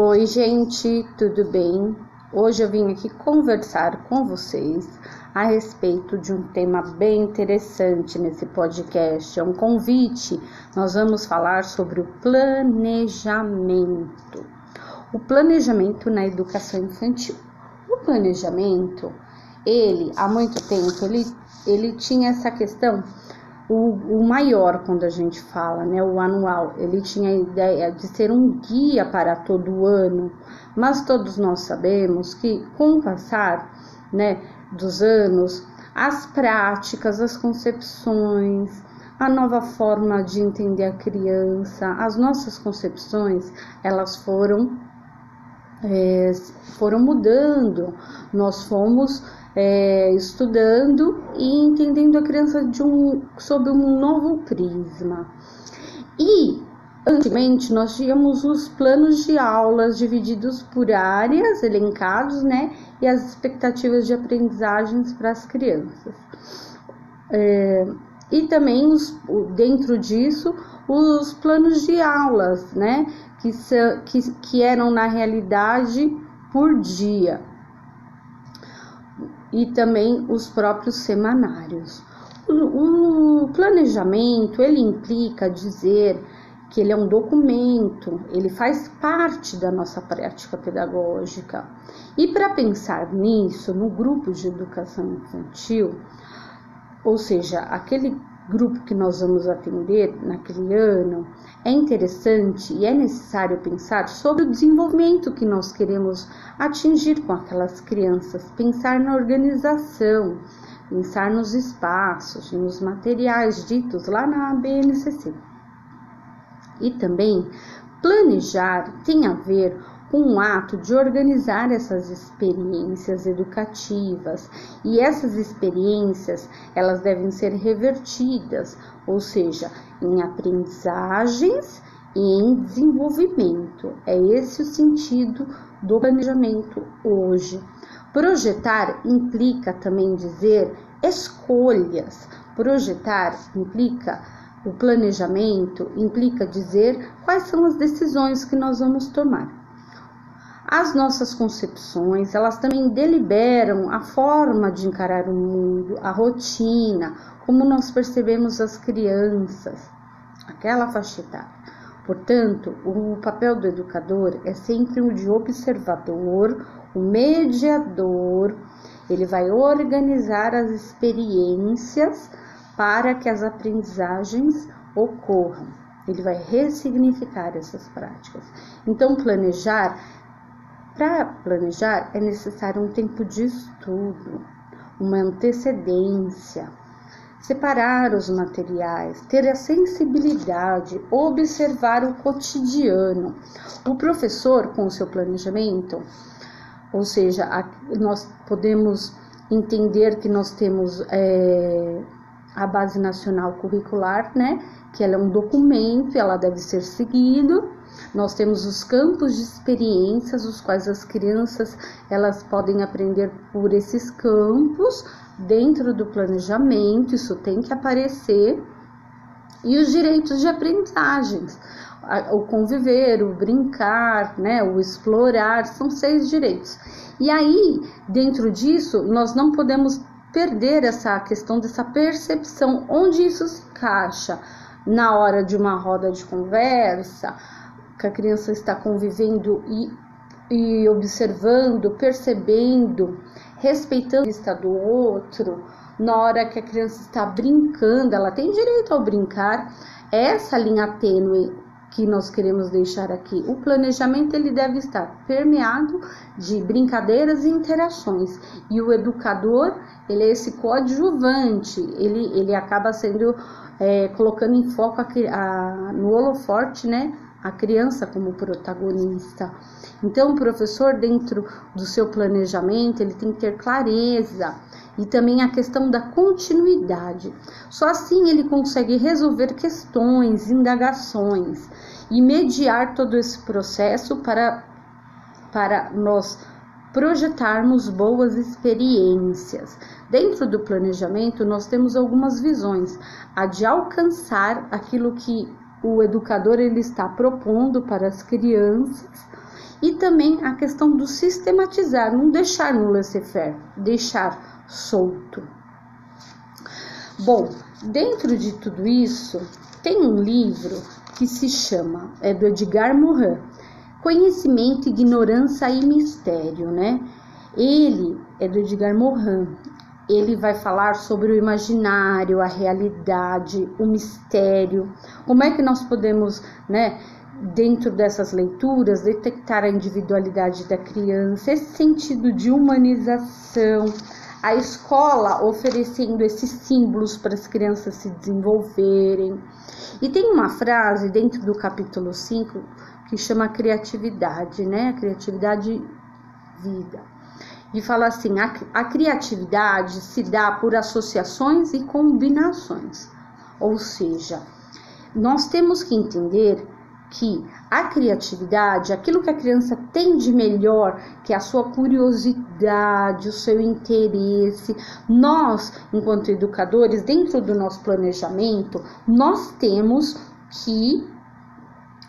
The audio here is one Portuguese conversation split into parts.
Oi, gente, tudo bem? Hoje eu vim aqui conversar com vocês a respeito de um tema bem interessante nesse podcast. É um convite. Nós vamos falar sobre o planejamento. O planejamento na educação infantil. O planejamento, ele há muito tempo, ele, ele tinha essa questão o, o maior quando a gente fala, né, o anual, ele tinha a ideia de ser um guia para todo o ano, mas todos nós sabemos que com o passar, né, dos anos, as práticas, as concepções, a nova forma de entender a criança, as nossas concepções, elas foram é, foram mudando, nós fomos é, estudando e entendendo a criança de um, sob um novo prisma. E antigamente nós tínhamos os planos de aulas divididos por áreas, elencados, né? E as expectativas de aprendizagens para as crianças. É, e também os, dentro disso os planos de aulas, né? Que, que, que eram na realidade por dia e também os próprios semanários. O, o planejamento ele implica dizer que ele é um documento, ele faz parte da nossa prática pedagógica. E para pensar nisso, no grupo de educação infantil, ou seja, aquele grupo que nós vamos atender naquele ano, é interessante e é necessário pensar sobre o desenvolvimento que nós queremos atingir com aquelas crianças, pensar na organização, pensar nos espaços, nos materiais ditos lá na BNCC. E também planejar tem a ver com o ato de organizar essas experiências educativas e essas experiências elas devem ser revertidas, ou seja, em aprendizagens e em desenvolvimento. É esse o sentido do planejamento hoje. Projetar implica também dizer escolhas. Projetar implica o planejamento implica dizer quais são as decisões que nós vamos tomar. As nossas concepções, elas também deliberam a forma de encarar o mundo, a rotina, como nós percebemos as crianças, aquela faixa etária. Portanto, o papel do educador é sempre o de observador, o mediador, ele vai organizar as experiências para que as aprendizagens ocorram. Ele vai ressignificar essas práticas. Então, planejar para planejar é necessário um tempo de estudo, uma antecedência, separar os materiais, ter a sensibilidade, observar o cotidiano. O professor, com o seu planejamento, ou seja, nós podemos entender que nós temos é, a base nacional curricular, né? Que ela é um documento, ela deve ser seguido nós temos os campos de experiências, os quais as crianças elas podem aprender por esses campos dentro do planejamento, isso tem que aparecer. E os direitos de aprendizagens, o conviver, o brincar, né, o explorar, são seis direitos. E aí, dentro disso, nós não podemos perder essa questão dessa percepção, onde isso se encaixa na hora de uma roda de conversa, que a criança está convivendo e, e observando, percebendo, respeitando a vista do outro, na hora que a criança está brincando, ela tem direito ao brincar. Essa linha tênue que nós queremos deixar aqui. O planejamento ele deve estar permeado de brincadeiras e interações. E o educador, ele é esse coadjuvante, ele, ele acaba sendo é, colocando em foco a, a, no holoforte, né? a criança como protagonista. Então, o professor, dentro do seu planejamento, ele tem que ter clareza e também a questão da continuidade. Só assim ele consegue resolver questões, indagações e mediar todo esse processo para, para nós projetarmos boas experiências. Dentro do planejamento, nós temos algumas visões: a de alcançar aquilo que o educador ele está propondo para as crianças e também a questão do sistematizar, não deixar no laissez-faire, deixar solto. Bom, dentro de tudo isso, tem um livro que se chama, é do Edgar Morin, Conhecimento, Ignorância e Mistério, né? Ele é do Edgar Morin. Ele vai falar sobre o imaginário, a realidade, o mistério, como é que nós podemos, né, dentro dessas leituras, detectar a individualidade da criança, esse sentido de humanização, a escola oferecendo esses símbolos para as crianças se desenvolverem. E tem uma frase dentro do capítulo 5 que chama criatividade, né? Criatividade vida. E fala assim: a, a criatividade se dá por associações e combinações. Ou seja, nós temos que entender que a criatividade, aquilo que a criança tem de melhor, que é a sua curiosidade, o seu interesse, nós, enquanto educadores, dentro do nosso planejamento, nós temos que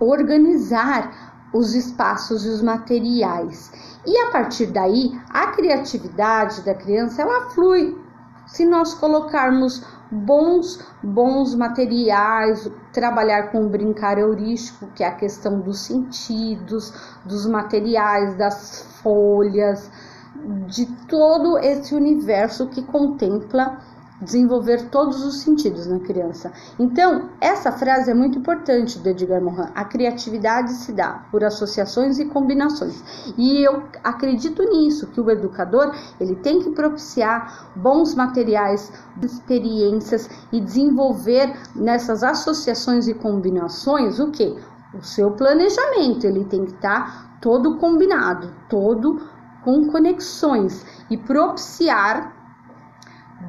organizar os espaços e os materiais. E a partir daí, a criatividade da criança, ela flui. Se nós colocarmos bons bons materiais, trabalhar com brincar heurístico, que é a questão dos sentidos, dos materiais, das folhas, de todo esse universo que contempla desenvolver todos os sentidos na criança. Então, essa frase é muito importante do Edgar Morin. A criatividade se dá por associações e combinações. E eu acredito nisso, que o educador, ele tem que propiciar bons materiais, experiências e desenvolver nessas associações e combinações o que? O seu planejamento, ele tem que estar tá todo combinado, todo com conexões e propiciar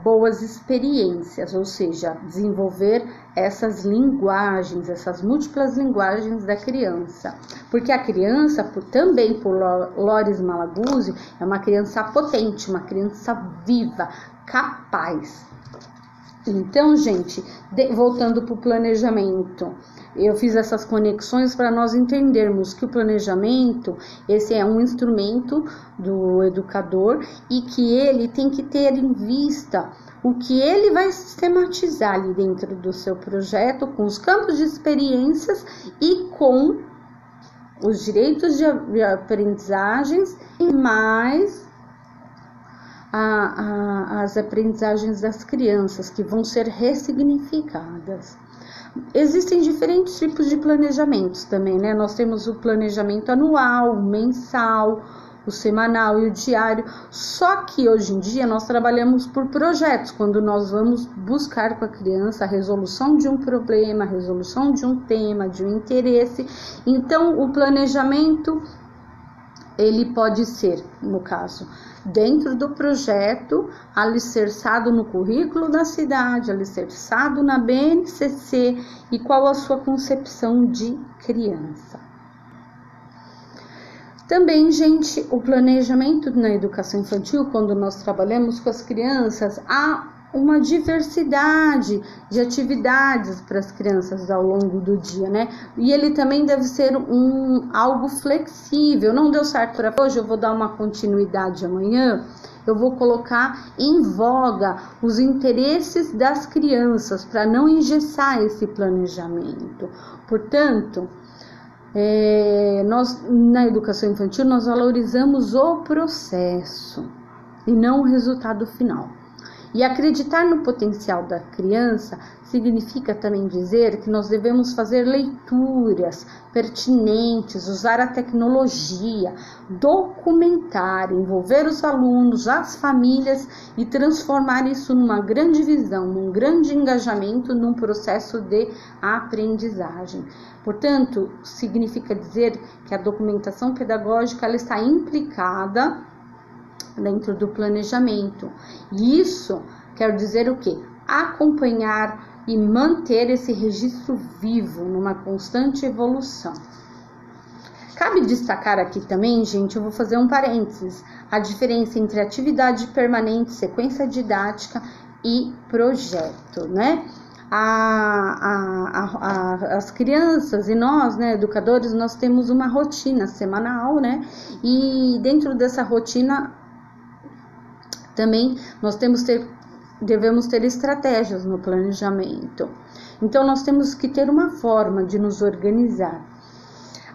boas experiências, ou seja, desenvolver essas linguagens, essas múltiplas linguagens da criança. Porque a criança, por, também por Loris Malaguzzi, é uma criança potente, uma criança viva, capaz. Então, gente, de, voltando para o planejamento, eu fiz essas conexões para nós entendermos que o planejamento, esse é um instrumento do educador e que ele tem que ter em vista o que ele vai sistematizar ali dentro do seu projeto, com os campos de experiências e com os direitos de, aprendizagens e mais a, a, as aprendizagens das crianças que vão ser ressignificadas. Existem diferentes tipos de planejamentos também, né? Nós temos o planejamento anual, o mensal, o semanal e o diário. Só que hoje em dia nós trabalhamos por projetos, quando nós vamos buscar com a criança a resolução de um problema, a resolução de um tema, de um interesse. Então, o planejamento ele pode ser, no caso, dentro do projeto, alicerçado no currículo da cidade, alicerçado na BNCC e qual a sua concepção de criança. Também, gente, o planejamento na educação infantil, quando nós trabalhamos com as crianças, há uma diversidade de atividades para as crianças ao longo do dia, né? E ele também deve ser um algo flexível. Não deu certo para hoje, eu vou dar uma continuidade amanhã. Eu vou colocar em voga os interesses das crianças para não engessar esse planejamento. Portanto, é, nós na educação infantil nós valorizamos o processo e não o resultado final. E acreditar no potencial da criança significa também dizer que nós devemos fazer leituras pertinentes, usar a tecnologia, documentar, envolver os alunos, as famílias e transformar isso numa grande visão, num grande engajamento num processo de aprendizagem. Portanto, significa dizer que a documentação pedagógica ela está implicada dentro do planejamento. E isso quer dizer o quê? Acompanhar e manter esse registro vivo numa constante evolução. Cabe destacar aqui também, gente, eu vou fazer um parênteses, a diferença entre atividade permanente, sequência didática e projeto, né? a, a, a, as crianças e nós, né, educadores, nós temos uma rotina semanal, né? E dentro dessa rotina também nós temos ter, devemos ter estratégias no planejamento. Então nós temos que ter uma forma de nos organizar.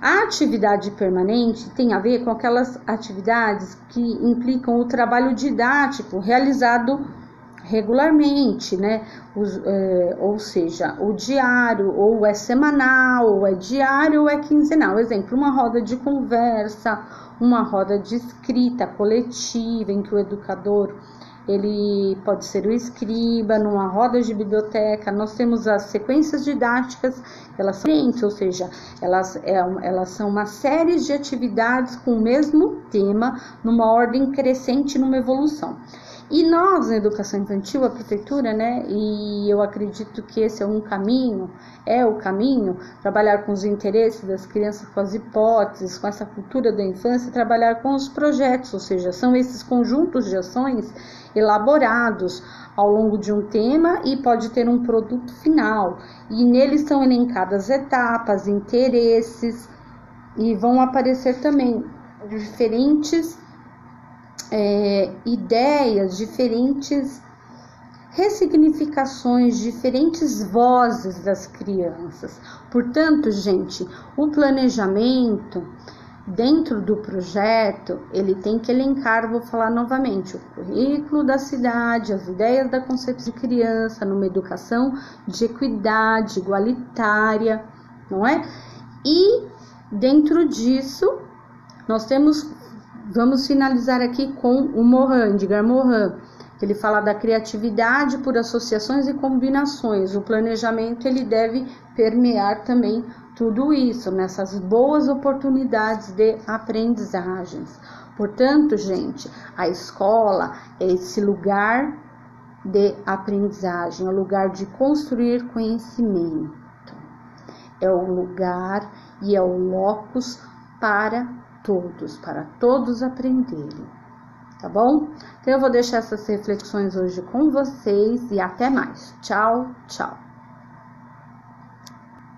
A atividade permanente tem a ver com aquelas atividades que implicam o trabalho didático realizado regularmente, né? Os, é, ou seja, o diário, ou é semanal, ou é diário, ou é quinzenal. Exemplo, uma roda de conversa, uma roda de escrita coletiva em que o educador ele pode ser o escriba, numa roda de biblioteca. Nós temos as sequências didáticas, elas são diferentes, ou seja, elas, é, elas são uma série de atividades com o mesmo tema, numa ordem crescente, numa evolução. E nós, na educação infantil, a prefeitura, né, e eu acredito que esse é um caminho, é o caminho, trabalhar com os interesses das crianças, com as hipóteses, com essa cultura da infância, trabalhar com os projetos, ou seja, são esses conjuntos de ações elaborados ao longo de um tema e pode ter um produto final. E neles são elencadas etapas, interesses e vão aparecer também diferentes é, ideias, diferentes ressignificações, diferentes vozes das crianças. Portanto, gente, o planejamento dentro do projeto, ele tem que elencar, vou falar novamente, o currículo da cidade, as ideias da concepção de criança, numa educação de equidade, igualitária, não é? E dentro disso, nós temos Vamos finalizar aqui com o Mohan, Edgar Mohan. Ele fala da criatividade por associações e combinações. O planejamento ele deve permear também tudo isso, nessas boas oportunidades de aprendizagens. Portanto, gente, a escola é esse lugar de aprendizagem, é o lugar de construir conhecimento. É o lugar e é o locus para todos, para todos aprenderem. Tá bom? Então eu vou deixar essas reflexões hoje com vocês e até mais. Tchau, tchau.